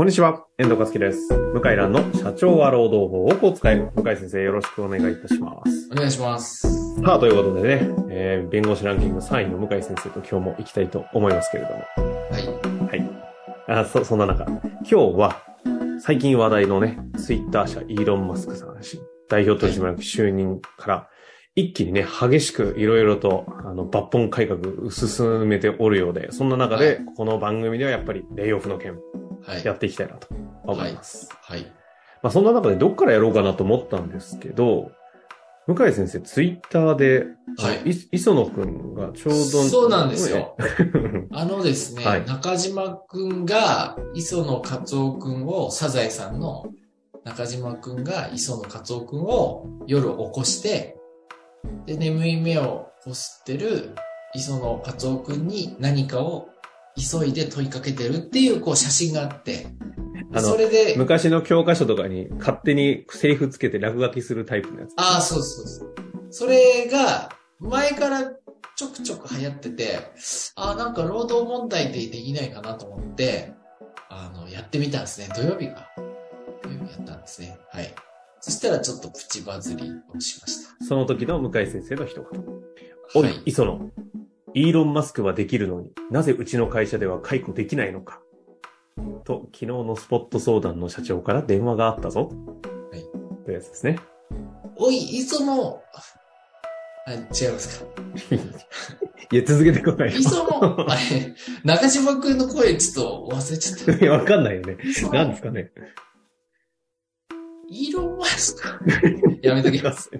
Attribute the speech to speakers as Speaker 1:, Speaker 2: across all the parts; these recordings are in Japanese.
Speaker 1: こんにちは、遠藤和樹です。向井蘭の社長は労働法をこう使える。向井先生よろしくお願いいたします。
Speaker 2: お願いします。
Speaker 1: さあ、ということでね、えー弁護士ランキング3位の向井先生と今日も行きたいと思いますけれども。
Speaker 2: はい。
Speaker 1: はい。あそ、そんな中、今日は、最近話題のね、ツイッター社イーロン・マスクさん代表取締役就任から、一気にね、激しくいろいろと、あの、抜本改革進めておるようで、そんな中で、
Speaker 2: はい
Speaker 1: この番組ではやっぱり、レイオフの件、
Speaker 2: はい。
Speaker 1: やっていきたいなと思います。
Speaker 2: はい。
Speaker 1: まあ、そんな中でどっからやろうかなと思ったんですけど、向井先生、ツイッターで、
Speaker 2: はい
Speaker 1: い磯野くんがちょうど、
Speaker 2: そうなんですよ。
Speaker 1: ね。
Speaker 2: あのですね、
Speaker 1: はい
Speaker 2: 中島くんが磯野勝夫くんを、サザエさんの中島くんが磯野勝夫くんを夜起こして、で、眠い目をこすってる磯野勝夫くんに何かを急いで問いかけてるっていうこう写真があって、
Speaker 1: あの
Speaker 2: それで、
Speaker 1: 昔の教科書とかに勝手にセリフつけて落書きするタイプのやつ。
Speaker 2: ああ、そうそうそう。それが、前からちょくちょく流行ってて、ああ、なんか労働問題でできないかなと思って、あの、やってみたんですね。土曜日か。土曜日やったんですね。はい。そしたらちょっとプチバズりをしました。
Speaker 1: その時の向井先生の一言。おい、
Speaker 2: はい
Speaker 1: 磯野。イーロン・マスクはできるのになぜうちの会社では解雇できないのか？と、昨日のスポット相談の社長から電話があったぞ。
Speaker 2: はい。
Speaker 1: というやつですね。
Speaker 2: おい、磯野、あ、違いますか？
Speaker 1: いや、続けてこないよ。
Speaker 2: 磯野、あれ、中島くんの声ちょっと忘れちゃった。
Speaker 1: いや、わかんないよね。
Speaker 2: そう
Speaker 1: 何ですかね。
Speaker 2: イーロンマスク？やめときます。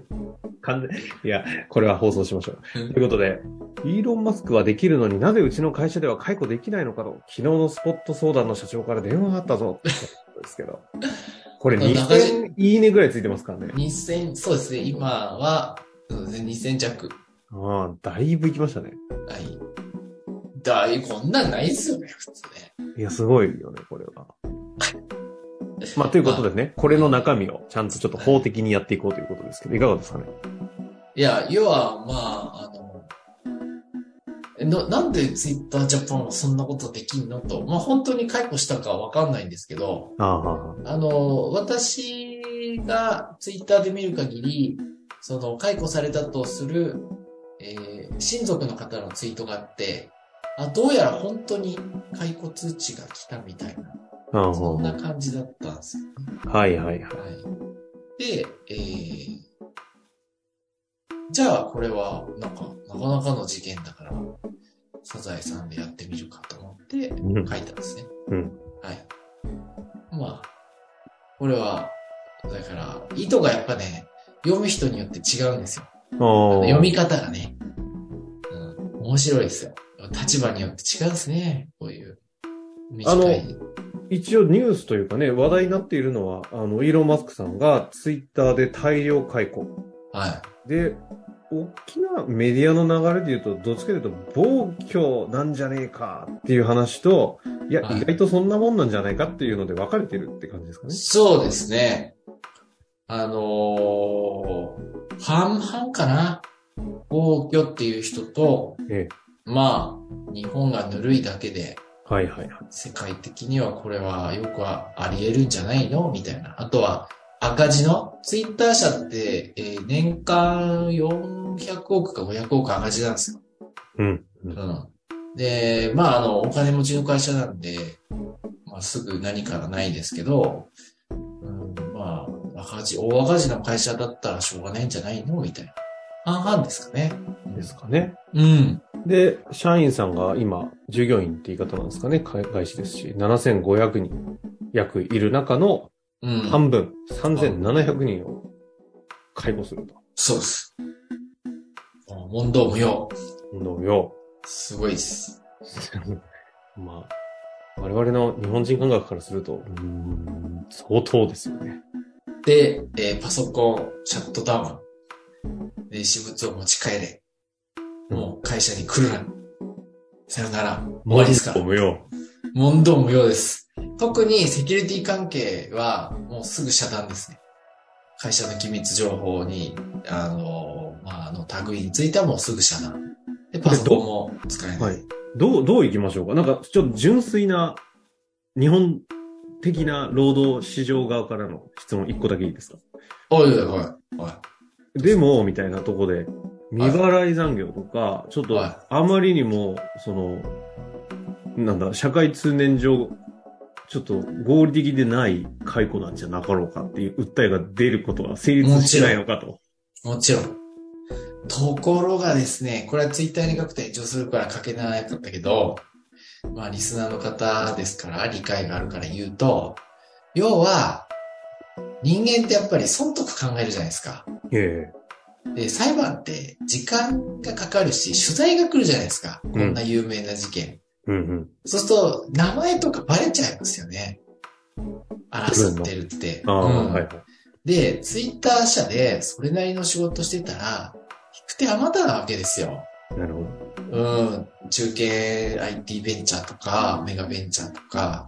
Speaker 1: 完全いや、これは放送しましょう。
Speaker 2: うん
Speaker 1: ということで、イーロン・マスクはできるのになぜうちの会社では解雇できないのかと、昨日のスポット相談の社長から電話があったぞ。ってことですけど。これ
Speaker 2: 中島
Speaker 1: 2000いいねぐらいついてますからね。
Speaker 2: 2000、そうですね、今は、そうですね、2000弱。
Speaker 1: ああ、だいぶ行きましたね。
Speaker 2: はい。だい、こんなんないっすよね、普通ね。
Speaker 1: いや、すごいよね、これは。まあ、ということでね、これの中身をちゃんとちょっと法的にやっていこうということですけど、いかがですかね？
Speaker 2: いや、要は、まあ、あの、えな、なんでツイッタージャパンはそんなことできんのと、まあ本当に解雇したかわかんないんですけど、
Speaker 1: ああ、あ
Speaker 2: あの、私がツイッターで見る限り、その解雇されたとする、えー親族の方のツイートがあって、あ、どうやら本当に解雇通知が来たみたいな、そんな感じだったんですよね。
Speaker 1: はいはいはい。
Speaker 2: はい。で、えー、じゃあこれは、なんか、なかなかの事件だから、サザエさんでやってみるかと思って
Speaker 1: うん
Speaker 2: 書いたんですね。
Speaker 1: うん。
Speaker 2: はい。まあ、これは、だから、意図がやっぱね、読む人によって違うんですよ。読み方がね。うん、面白いですよ。立場によって違うんですね。こういう。短い。
Speaker 1: 一応ニュースというかね、話題になっているのは、あの、イーロン・マスクさんがツイッターで大量解雇。
Speaker 2: はい。
Speaker 1: で、大きなメディアの流れで言うと、どっちかというと、暴挙なんじゃねえかっていう話と、いや、
Speaker 2: はい
Speaker 1: 意外とそんなもんなんじゃないかっていうので分かれてるって感じですかね。
Speaker 2: そうですね。あのー、半々かな？暴挙っていう人と、
Speaker 1: ええ。
Speaker 2: まあ、日本がぬるいだけで、
Speaker 1: はいはいはい。
Speaker 2: 世界的にはこれはよくはあり得るんじゃないの？みたいな。あとは、赤字の、ツイッター社って、えー年間400億か500億赤字なんですよ。
Speaker 1: うん。うん
Speaker 2: うん。で、まあ、あの、お金持ちの会社なんで、まあ、すぐ何かがないですけど、うん、まあ、赤字、大赤字の会社だったらしょうがないんじゃないの？みたいな。半々ですかね。
Speaker 1: ですかね。
Speaker 2: うん。
Speaker 1: で、社員さんが今、従業員って言い方なんですかね。会外資ですし、7500人約いる中の
Speaker 2: うん。
Speaker 1: 半分、3700人を解雇すると。
Speaker 2: そうです。問答無用。
Speaker 1: どうよ。
Speaker 2: すごいです。
Speaker 1: まあ、我々の日本人感覚からすると、うーん、相当ですよね。
Speaker 2: で、えーパソコン、シャットダウン。で、私物を持ち帰れ。もう会社に来るな。さよなら。終わりですから。
Speaker 1: 無用。
Speaker 2: 問答無用です。特にセキュリティ関係はもうすぐ遮断ですね。会社の機密情報に、あの、まあ、あの、類についてはもうすぐ遮断。で、パソコンも使えない。
Speaker 1: はい。どう、どう行きましょうか？なんか、ちょっと純粋な日本的な労働市場側からの質問一個だけいいですか？
Speaker 2: おいおいおい。おい
Speaker 1: でも、みたいなとこで、未払い残業とか、ちょっと
Speaker 2: はい
Speaker 1: あまりにも、その、なんだ、社会通念上、ちょっと合理的でない解雇なんじゃなかろうかっていう訴えが出ることは成立しないのかと。
Speaker 2: もちろん。ところがですね、これはツイッターに書くと炎上するから書けなかったけど、まあリスナーの方ですから理解があるから言うと、要は、人間ってやっぱり損得考えるじゃないですか。
Speaker 1: え
Speaker 2: で、裁判って時間がかかるし、取材が来るじゃないですか。こんな有名な事件。
Speaker 1: えうんうん。
Speaker 2: そうすると、名前とかバレちゃいますよね。争ってるって。
Speaker 1: ああ、
Speaker 2: うん
Speaker 1: はいはい。
Speaker 2: で、ツイッター社でそれなりの仕事してたら、引く手あまたなわけですよ。
Speaker 1: なるほど。
Speaker 2: うん。中継 IT ベンチャーとか、メガベンチャーとか、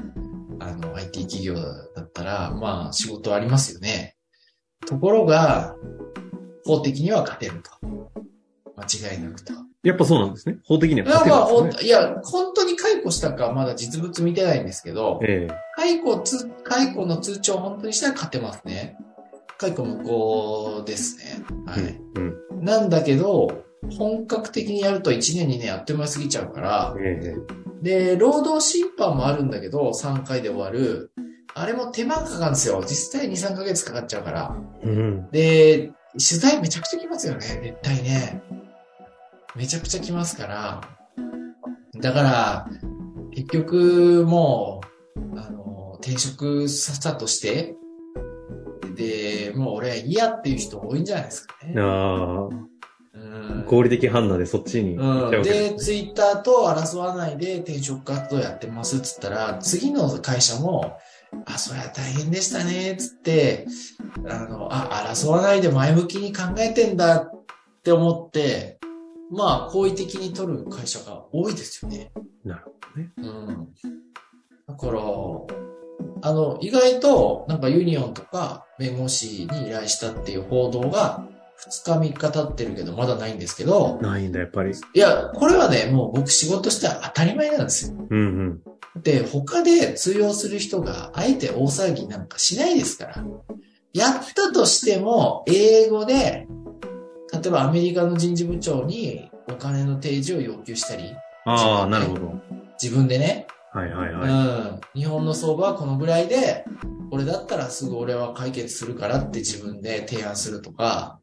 Speaker 2: あの、IT 企業だったら、まあ、仕事ありますよね。ところが、法的には勝てると。間違いなくと。
Speaker 1: やっぱそうなんですね。法的には勝てるんですね。
Speaker 2: いや、本当に解雇したか、まだ実物見てないんですけど、
Speaker 1: ええ
Speaker 2: 解雇つ、解雇の通知を本当にしたら勝てますね。解雇無効ですね。はい。
Speaker 1: うん。うん。
Speaker 2: なんだけど、本格的にやると1年2年あっという間すぎちゃうから、
Speaker 1: え
Speaker 2: で、労働審判もあるんだけど、3回で終わる。あれも手間がかかるんですよ。実際2、3ヶ月かかっちゃうから。
Speaker 1: えうん。
Speaker 2: で、取材めちゃくちゃ来ますよね。絶対ね。めちゃくちゃ来ますから。だから、結局、もう、あの、転職させたとして、で、もう俺嫌っていう人多いんじゃないですかね。
Speaker 1: あ
Speaker 2: うん
Speaker 1: あ、合理的判断でそっちに行っちゃうわけ
Speaker 2: で、ツイッターと争わないで転職活動やってますっつったら、次の会社も、あ、そりゃ大変でしたね、つって、あの、あ、争わないで前向きに考えてんだって思って、まあ、好意的に取る会社が多いですよね。
Speaker 1: なるほどね。
Speaker 2: うん。だから、あの、意外と、なんかユニオンとか弁護士に依頼したっていう報道が、2日3日経ってるけど、まだないんですけど、
Speaker 1: ないんだ、やっぱり。
Speaker 2: いや、これはね、もう僕仕事しては当たり前なんですよ。
Speaker 1: うんうん。
Speaker 2: で、他で通用する人が、あえて大騒ぎなんかしないですから。やったとしても、英語で、例えばアメリカの人事部長にお金の提示を要求したり、
Speaker 1: ああ、なるほど。
Speaker 2: 自分でね、
Speaker 1: はいはいはい。
Speaker 2: うん、日本の相場はこのぐらいで、これだったらすぐ俺は解決するからって自分で提案するとか、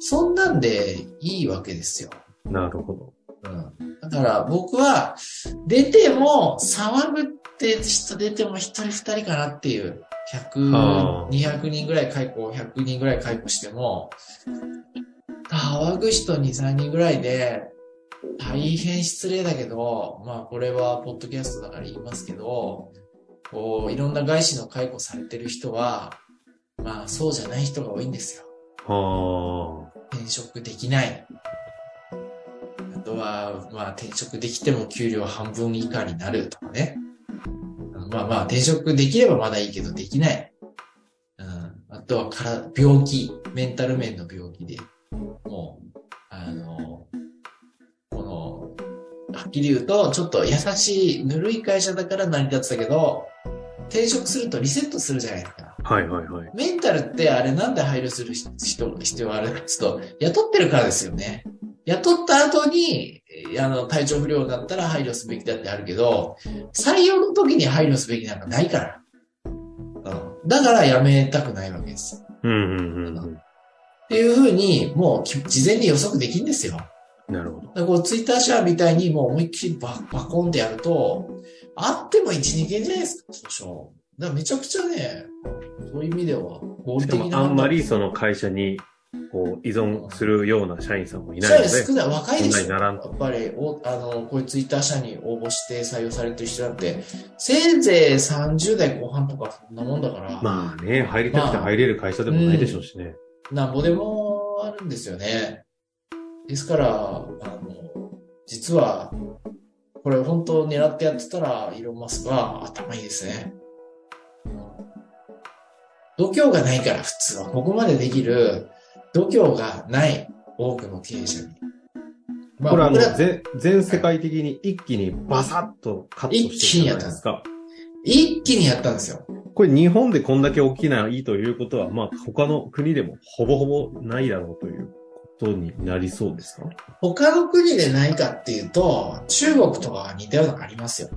Speaker 2: そんなんでいいわけですよ。
Speaker 1: なるほど。
Speaker 2: うんだから僕は、出ても、騒ぐって人出ても一人二人かなっていう。
Speaker 1: あ
Speaker 2: 100、
Speaker 1: ー
Speaker 2: 200人ぐらい解雇、100人ぐらい解雇しても、騒ぐ人2、3人ぐらいで、大変失礼だけど、まあこれはポッドキャストだから言いますけど、こう、いろんな外資の解雇されてる人は、まあそうじゃない人が多いんですよ。転職できない。あとは、まあ転職できても給料半分以下になるとかね。まあまあ転職できればまだいいけどできない。うん、あとはから病気、メンタル面の病気で、もう、あの、この、はっきり言うと、ちょっと優しい、ぬるい会社だから成り立ってたけど、転職するとリセットするじゃないですか。
Speaker 1: あ。はいはいはい。
Speaker 2: メンタルってあれなんで配慮する人、必要あるかっていうと、雇ってるからですよね。雇った後に、えあの、体調不良になったら配慮すべきだってあるけど、採用の時に配慮すべきなんかないから。うん。だから辞めたくないわけです。
Speaker 1: うんうんうんうん。
Speaker 2: っていうふうに、もうき事前に予測できんですよ。
Speaker 1: なるほど。
Speaker 2: こうツイッター社みたいにもう思いっきりババコンってやると、あっても1、2件じゃないですか、少々。だめちゃくちゃね、そういう意味では合理的な
Speaker 1: あんまりその会社にこう依存するような社員さんもいないので、
Speaker 2: 少ない、若いでしょ。
Speaker 1: 問題にならんと
Speaker 2: やっぱり、おあの、こういうツイッター社に応募して採用されてる人だって、せいぜい30代後半とかそんなもんだから、
Speaker 1: まあね、入りたくて入れる会社でもないでしょうしね。
Speaker 2: なんぼでもあるんですよね。ですから、あの、実は、これ本当狙ってやってたら、イーロン・マスクは頭いいですね。度胸がないから、普通は。ここまでできる度胸がない多くの経営者に。ま
Speaker 1: これはもう
Speaker 2: 僕ら
Speaker 1: 全全世界的に一気にバサッとカットしてるじゃないですか。
Speaker 2: 一気にやったんですよ。
Speaker 1: これ日本でこんだけ大きないいということは、まあ他の国でもほぼほぼないだろうということになりそうですか？
Speaker 2: 他の国でないかっていうと、中国とかは似たようなのありますよ。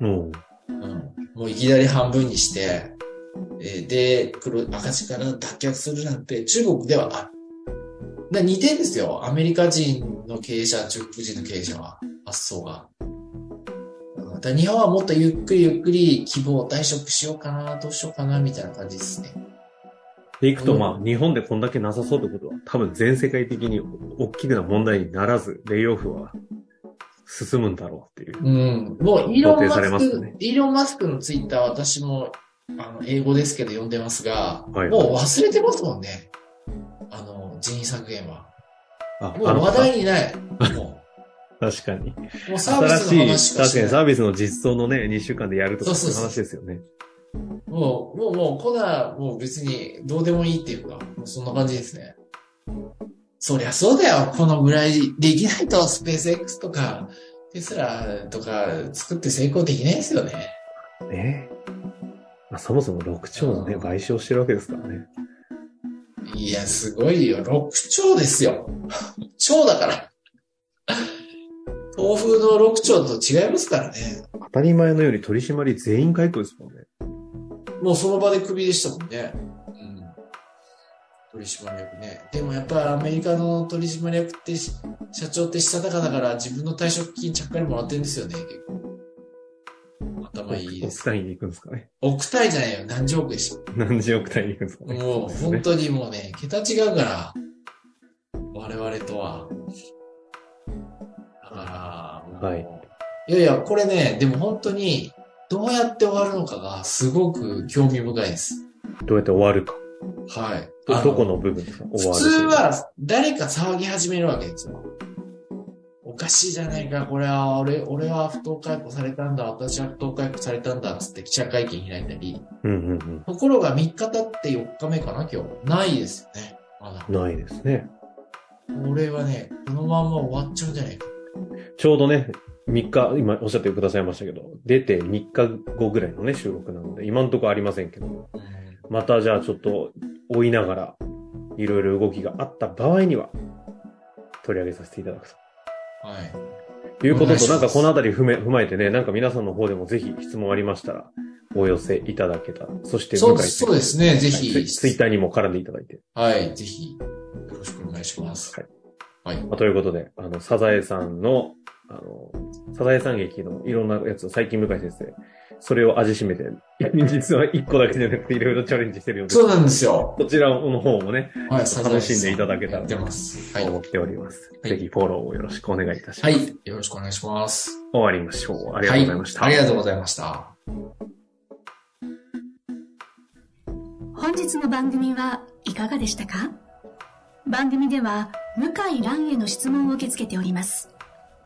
Speaker 1: うん。
Speaker 2: うん。もういきなり半分にして、えーで、黒、赤字から脱却するなんて中国ではある。だ似てるんですよ。アメリカ人の経営者、中国人の経営者は、発想が。うんだ日本はもっとゆっくりゆっくり希望退職しようかな、どうしようかな、みたいな感じですね。
Speaker 1: でいくと、
Speaker 2: うん
Speaker 1: まあ、日本でこんだけなさそうってことは、多分全世界的に大きな問題にならず、レイオフは進むんだろうっていう。
Speaker 2: うん。もう、イーロンマスク、
Speaker 1: ね
Speaker 2: イーロンマスクのツイッター私も、あの、英語ですけど読んでますが、
Speaker 1: はい
Speaker 2: もう忘れてますもんね。あの、人員削減は。
Speaker 1: あ
Speaker 2: もう話題にない。も
Speaker 1: 確かに。
Speaker 2: う、もうサービスの話しかしてない。
Speaker 1: 確かにサービスの実装のね、2週間でやるとか
Speaker 2: そう
Speaker 1: いう話ですよね。
Speaker 2: もう、もう、もう、こんな、もう別にどうでもいいっていうか、もうそんな感じですね。そりゃそうだよ。このぐらいできないと、スペース X とか、テスラとか作って成功できないですよね。
Speaker 1: ねまあ、そもそも6兆のね、
Speaker 2: うん
Speaker 1: 賠償してるわけですからね。
Speaker 2: いや、すごいよ。6兆ですよ。兆だから。東風の6兆と違いますからね。
Speaker 1: 当たり前のように取り締まり全員解雇ですもんね。
Speaker 2: もうその場でクビでしたもんね。うん。取締役ね。でもやっぱアメリカの取締役ってし、社長ってしたたかだから自分の退職金ちゃっかりもらってるんですよね、結構。頭いいです。
Speaker 1: 億単位で行くんですかね。
Speaker 2: 億単位じゃないよ。何十億でしょ。
Speaker 1: 何十億単位で行くんですかね。
Speaker 2: もう本当にもうね、桁違うから。我々とは。だから、
Speaker 1: はい
Speaker 2: いやいや、これね、でも本当に、どうやって終わるのかがすごく興味深いです。
Speaker 1: どうやって終わるか。
Speaker 2: はい。あ
Speaker 1: どどこの部分ですか？終
Speaker 2: 普
Speaker 1: わる。
Speaker 2: 通、は誰か騒ぎ始めるわけですよ。おかしいじゃないか、これは、俺、俺は不当解雇されたんだ、私は不当解雇されたんだ、つって記者会見開いたり。
Speaker 1: うんうん
Speaker 2: ところが3日経って4日目かな、今日。ないですよね。まだ。
Speaker 1: うん。ないですね。
Speaker 2: これはね、このまんま終わっちゃうんじゃないか。
Speaker 1: ちょうどね、3日、今おっしゃってくださいましたけど、出て3日後ぐらいのね、収録なので、今んとこありませんけど、
Speaker 2: うん
Speaker 1: またじゃあちょっと追いながら、いろいろ動きがあった場合には、取り上げさせていただく
Speaker 2: はい。
Speaker 1: ということと、なんかこのあたり踏め踏まえてね、なんか皆さんの方でもぜひ質問ありましたら、お寄せいただけたら。そして、
Speaker 2: そうそうですね、ぜ
Speaker 1: はい
Speaker 2: ひ。
Speaker 1: ツイッターにも絡んでいただいて。
Speaker 2: はい、ぜひ、よろしくお願いします。
Speaker 1: はい。
Speaker 2: はい。
Speaker 1: まあということで、あの、サザエさんの、あの、サザエさん劇のいろんなやつを最近向井先生、それを味しめて、実は1個だけじゃなくていろいろチャレンジしてるようです。
Speaker 2: そうなんですよ。
Speaker 1: こちらの方もね、
Speaker 2: はい、
Speaker 1: 楽しんでいただけたら
Speaker 2: やってます。はい。
Speaker 1: 思っております。
Speaker 2: はい
Speaker 1: ぜひフォローをよろしくお願いいたします。
Speaker 2: はい。よろしくお願いします。
Speaker 1: 終わりましょう。ありがとうございました。
Speaker 2: はい。ありがとうございました。
Speaker 3: 本日の番組はいかがでしたか？番組では向井蘭への質問を受け付けております。